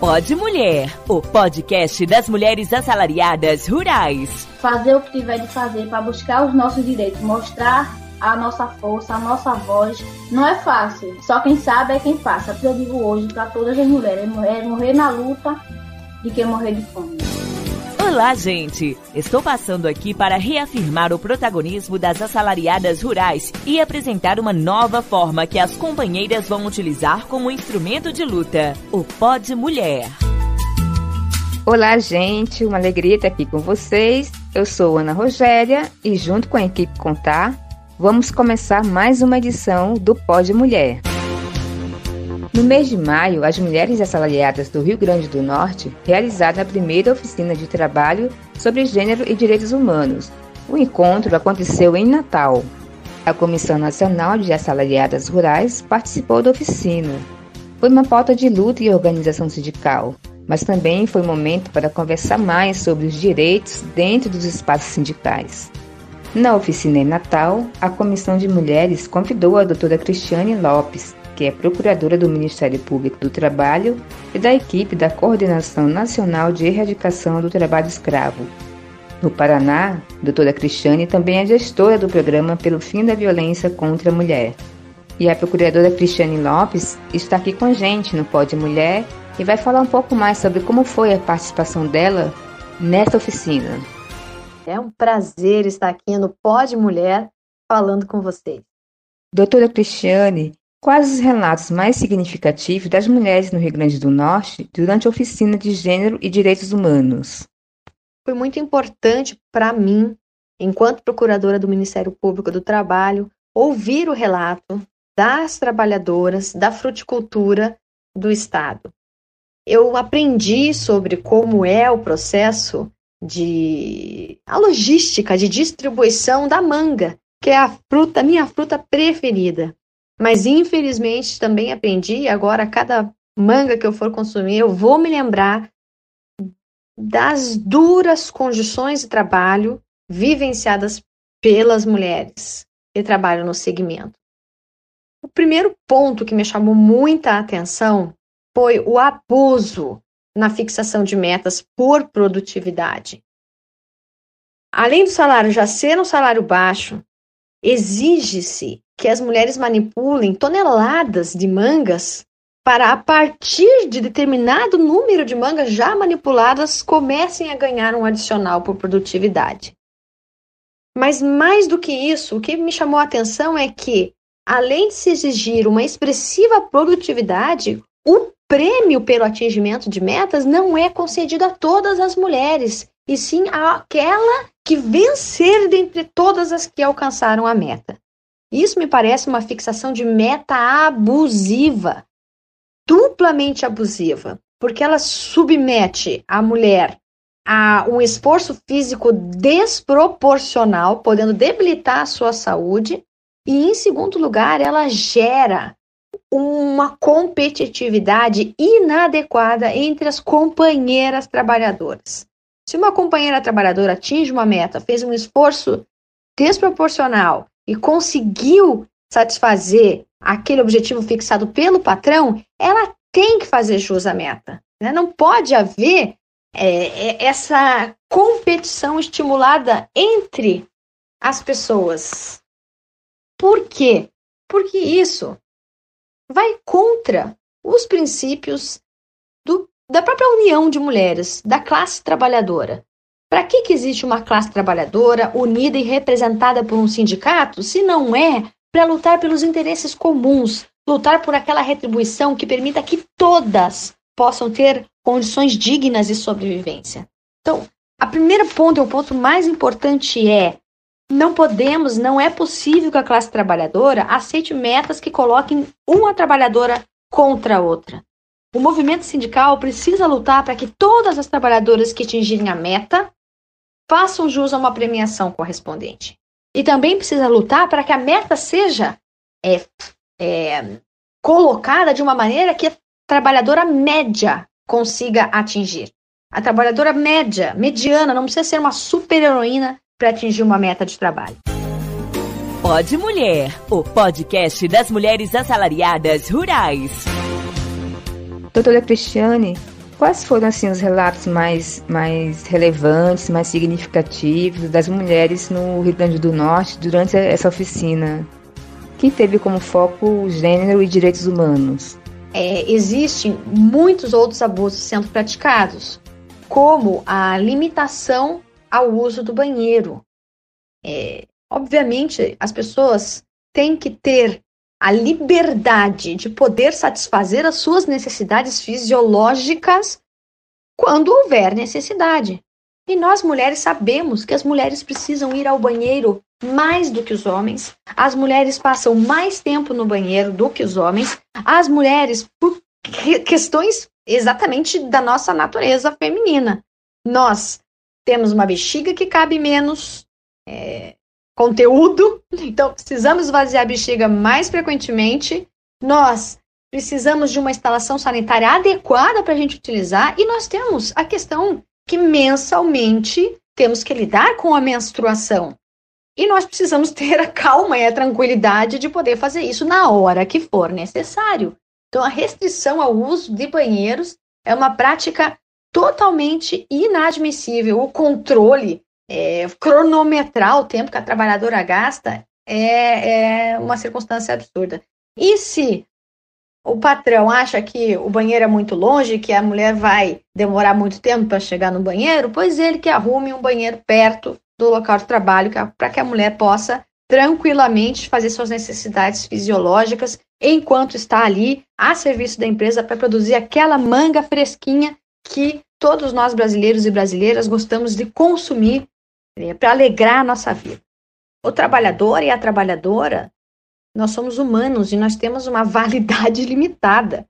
Pode Mulher, o podcast das mulheres assalariadas rurais. Fazer o que tiver de fazer para buscar os nossos direitos, mostrar a nossa força, a nossa voz. Não é fácil, só quem sabe é quem passa. Eu digo hoje para todas as mulheres, é morrer na luta de quem morrer de fome. Olá, gente! Estou passando aqui para reafirmar o protagonismo das assalariadas rurais e apresentar uma nova forma que as companheiras vão utilizar como instrumento de luta: o Pod Mulher. Olá, gente! Uma alegria estar aqui com vocês. Eu sou Ana Rogéria e, junto com a equipe Contar, vamos começar mais uma edição do Pod Mulher. No mês de maio, as mulheres assalariadas do Rio Grande do Norte realizaram a primeira oficina de trabalho sobre gênero e direitos humanos. O encontro aconteceu em Natal. A Comissão Nacional de Assalariadas Rurais participou da oficina. Foi uma pauta de luta e organização sindical, mas também foi momento para conversar mais sobre os direitos dentro dos espaços sindicais. Na oficina em Natal, a Comissão de Mulheres convidou a doutora Cristiane Lopes, que é procuradora do Ministério Público do Trabalho e da equipe da Coordenação Nacional de Erradicação do Trabalho Escravo. No Paraná, doutora Cristiane também é gestora do programa pelo fim da violência contra a mulher. E a procuradora Cristiane Lopes está aqui com a gente no Pode Mulher e vai falar um pouco mais sobre como foi a participação dela nesta oficina. É um prazer estar aqui no Pode Mulher falando com vocês. Doutora Cristiane, Quais os relatos mais significativos das mulheres no Rio Grande do Norte durante a oficina de Gênero e Direitos Humanos? Foi muito importante para mim, enquanto procuradora do Ministério Público do Trabalho, ouvir o relato das trabalhadoras da fruticultura do Estado. Eu aprendi sobre como é o processo de a logística de distribuição da manga, que é a fruta, minha fruta preferida. Mas infelizmente também aprendi, agora cada manga que eu for consumir, eu vou me lembrar das duras condições de trabalho vivenciadas pelas mulheres que trabalham no segmento. O primeiro ponto que me chamou muita atenção foi o abuso na fixação de metas por produtividade. Além do salário já ser um salário baixo, exige-se que as mulheres manipulem toneladas de mangas para, a partir de determinado número de mangas já manipuladas, comecem a ganhar um adicional por produtividade. Mas mais do que isso, o que me chamou a atenção é que, além de se exigir uma expressiva produtividade, o prêmio pelo atingimento de metas não é concedido a todas as mulheres, e sim àquela que vencer dentre todas as que alcançaram a meta. Isso me parece uma fixação de meta abusiva, duplamente abusiva, porque ela submete a mulher a um esforço físico desproporcional, podendo debilitar a sua saúde, e em segundo lugar, ela gera uma competitividade inadequada entre as companheiras trabalhadoras. Se uma companheira trabalhadora atinge uma meta, fez um esforço desproporcional e conseguiu satisfazer aquele objetivo fixado pelo patrão, ela tem que fazer jus à meta. Né? Não pode haver é, é, essa competição estimulada entre as pessoas. Por quê? Porque isso vai contra os princípios do, da própria união de mulheres, da classe trabalhadora. Para que, que existe uma classe trabalhadora unida e representada por um sindicato, se não é para lutar pelos interesses comuns, lutar por aquela retribuição que permita que todas possam ter condições dignas de sobrevivência? Então, a primeiro ponto, o ponto mais importante é não podemos, não é possível que a classe trabalhadora aceite metas que coloquem uma trabalhadora contra a outra. O movimento sindical precisa lutar para que todas as trabalhadoras que atingirem a meta façam jus a uma premiação correspondente. E também precisa lutar para que a meta seja é, é, colocada de uma maneira que a trabalhadora média consiga atingir. A trabalhadora média, mediana, não precisa ser uma super-heroína para atingir uma meta de trabalho. Pode Mulher, o podcast das mulheres assalariadas rurais. Doutora Cristiane, quais foram assim os relatos mais, mais relevantes, mais significativos das mulheres no Rio Grande do Norte durante essa oficina, que teve como foco gênero e direitos humanos? É, existem muitos outros abusos sendo praticados, como a limitação ao uso do banheiro. É, obviamente, as pessoas têm que ter a liberdade de poder satisfazer as suas necessidades fisiológicas quando houver necessidade. E nós mulheres sabemos que as mulheres precisam ir ao banheiro mais do que os homens. As mulheres passam mais tempo no banheiro do que os homens. As mulheres, por questões exatamente da nossa natureza feminina. Nós temos uma bexiga que cabe menos é, conteúdo, então precisamos esvaziar a bexiga mais frequentemente. Nós precisamos de uma instalação sanitária adequada para a gente utilizar e nós temos a questão que mensalmente temos que lidar com a menstruação. E nós precisamos ter a calma e a tranquilidade de poder fazer isso na hora que for necessário. Então, a restrição ao uso de banheiros é uma prática totalmente inadmissível. O controle, é, cronometrar o tempo que a trabalhadora gasta é, é uma circunstância absurda. E se o patrão acha que o banheiro é muito longe, que a mulher vai demorar muito tempo para chegar no banheiro, pois ele que arrume um banheiro perto do local de trabalho para que a mulher possa tranquilamente fazer suas necessidades fisiológicas enquanto está ali a serviço da empresa para produzir aquela manga fresquinha que todos nós brasileiros e brasileiras gostamos de consumir é, para alegrar a nossa vida. O trabalhador e a trabalhadora, nós somos humanos e nós temos uma validade limitada.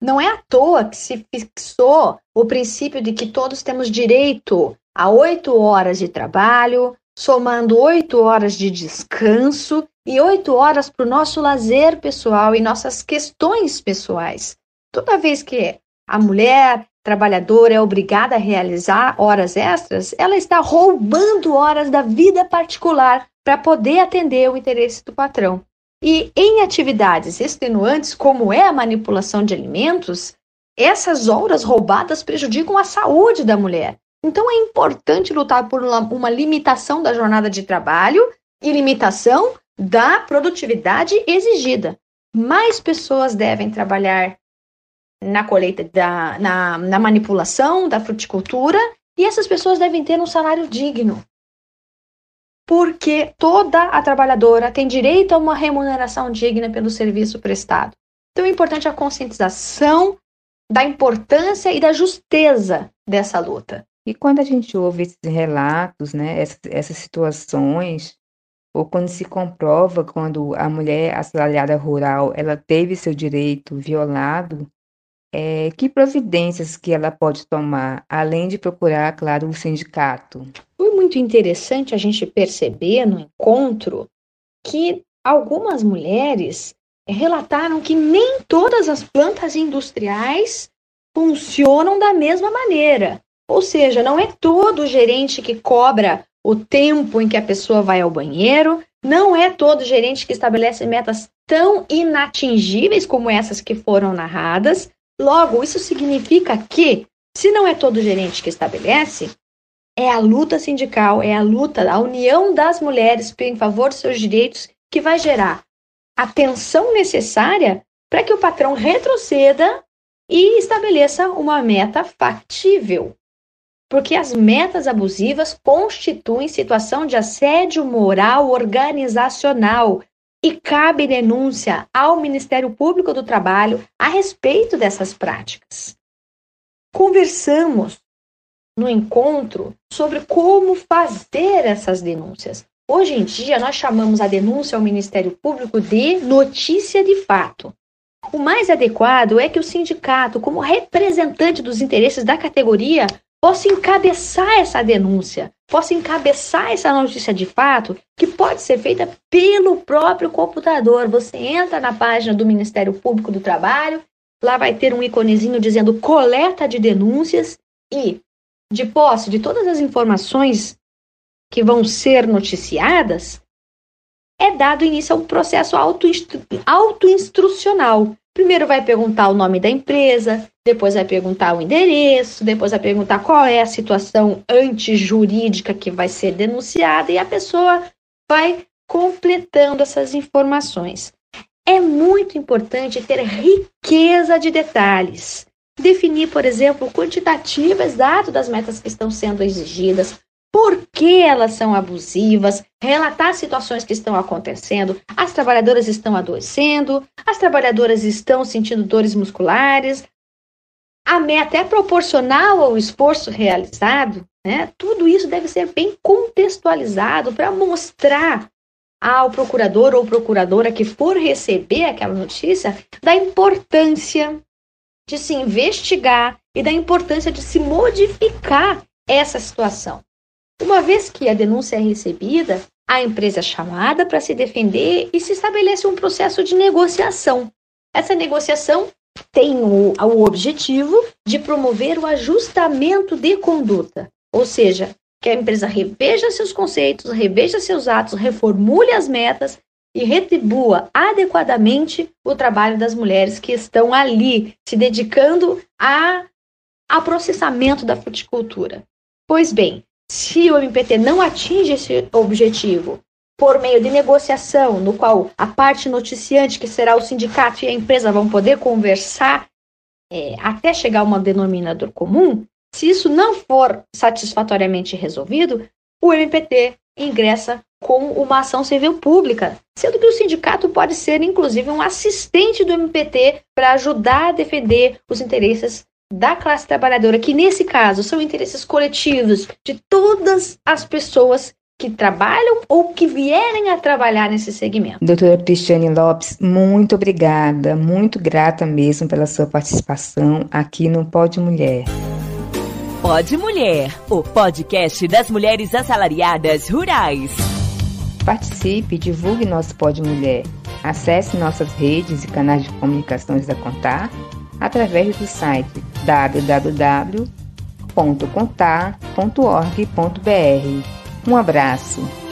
Não é à toa que se fixou o princípio de que todos temos direito a oito horas de trabalho, somando oito horas de descanso e oito horas para o nosso lazer pessoal e nossas questões pessoais. Toda vez que a mulher trabalhadora é obrigada a realizar horas extras, ela está roubando horas da vida particular para poder atender o interesse do patrão. E em atividades extenuantes, como é a manipulação de alimentos, essas horas roubadas prejudicam a saúde da mulher. Então é importante lutar por uma limitação da jornada de trabalho e limitação da produtividade exigida. Mais pessoas devem trabalhar na colheita, da, na, na manipulação da fruticultura, e essas pessoas devem ter um salário digno. Porque toda a trabalhadora tem direito a uma remuneração digna pelo serviço prestado. Então é importante a conscientização da importância e da justeza dessa luta. E quando a gente ouve esses relatos, né, essas, essas situações, ou quando se comprova quando a mulher assalariada rural ela teve seu direito violado, é, que providências que ela pode tomar, além de procurar, claro, o um sindicato? Foi muito interessante a gente perceber no encontro que algumas mulheres relataram que nem todas as plantas industriais funcionam da mesma maneira. Ou seja, não é todo gerente que cobra o tempo em que a pessoa vai ao banheiro, não é todo gerente que estabelece metas tão inatingíveis como essas que foram narradas, Logo, isso significa que, se não é todo gerente que estabelece, é a luta sindical, é a luta, a união das mulheres em favor dos seus direitos que vai gerar a tensão necessária para que o patrão retroceda e estabeleça uma meta factível. Porque as metas abusivas constituem situação de assédio moral organizacional e cabe denúncia ao Ministério Público do Trabalho a respeito dessas práticas. Conversamos no encontro sobre como fazer essas denúncias. Hoje em dia, nós chamamos a denúncia ao Ministério Público de notícia de fato. O mais adequado é que o sindicato, como representante dos interesses da categoria, possa encabeçar essa denúncia, possa encabeçar essa notícia de fato, que pode ser feita pelo próprio computador. Você entra na página do Ministério Público do Trabalho, lá vai ter um iconezinho dizendo coleta de denúncias e, de posse de todas as informações que vão ser noticiadas, é dado início a um processo auto-instrucional Primeiro vai perguntar o nome da empresa, depois vai perguntar o endereço, depois vai perguntar qual é a situação antijurídica que vai ser denunciada e a pessoa vai completando essas informações. É muito importante ter riqueza de detalhes. Definir, por exemplo, quantitativo exato das metas que estão sendo exigidas, por que elas são abusivas, relatar situações que estão acontecendo. As trabalhadoras estão adoecendo, as trabalhadoras estão sentindo dores musculares. A meta é proporcional ao esforço realizado, né? Tudo isso deve ser bem contextualizado para mostrar ao procurador ou procuradora que for receber aquela notícia da importância de se investigar e da importância de se modificar essa situação. Uma vez que a denúncia é recebida, a empresa é chamada para se defender e se estabelece um processo de negociação. Essa negociação tem o, o objetivo de promover o ajustamento de conduta, ou seja, que a empresa reveja seus conceitos, reveja seus atos, reformule as metas e retribua adequadamente o trabalho das mulheres que estão ali se dedicando a, ao processamento da fruticultura. Pois bem, se o MPT não atinge esse objetivo por meio de negociação, no qual a parte noticiante, que será o sindicato e a empresa, vão poder conversar é, até chegar a um denominador comum, se isso não for satisfatoriamente resolvido, o MPT ingressa com uma ação civil pública, sendo que o sindicato pode ser, inclusive, um assistente do MPT para ajudar a defender os interesses da classe trabalhadora, que nesse caso são interesses coletivos de todas as pessoas que trabalham ou que vierem a trabalhar nesse segmento. Doutora Cristiane Lopes, muito obrigada, muito grata mesmo pela sua participação aqui no Pode Mulher. Pode Mulher, o podcast das mulheres assalariadas rurais. Participe e divulgue nosso Pode Mulher. Acesse nossas redes e canais de comunicações da Contar através do site www.contar.org.br. Um abraço.